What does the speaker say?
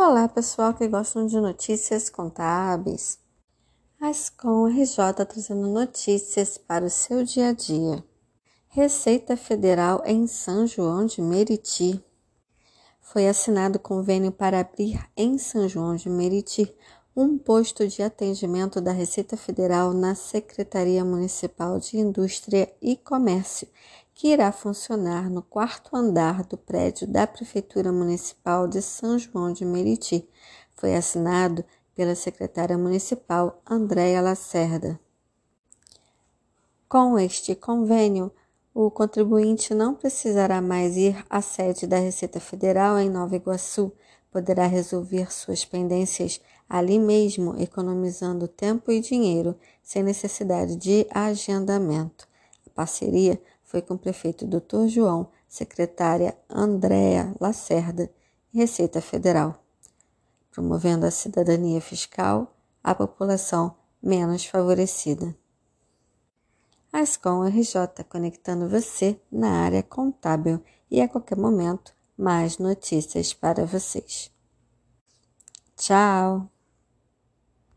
Olá, pessoal que gostam de notícias contábeis. A SCOM RJ trazendo notícias para o seu dia a dia. Receita Federal em São João de Meriti. Foi assinado convênio para abrir em São João de Meriti um posto de atendimento da Receita Federal na Secretaria Municipal de Indústria e Comércio, que irá funcionar no quarto andar do prédio da Prefeitura Municipal de São João de Meriti. Foi assinado pela secretária municipal Andréa Lacerda. Com este convênio, o contribuinte não precisará mais ir à sede da Receita Federal em Nova Iguaçu, poderá resolver suas pendências ali mesmo, economizando tempo e dinheiro, sem necessidade de agendamento. A parceria foi com o prefeito Dr. João, secretária Andréa Lacerda e Receita Federal, promovendo a cidadania fiscal à população menos favorecida. Ascom RJ, conectando você na área contábil e a qualquer momento mais notícias para vocês. Tchau!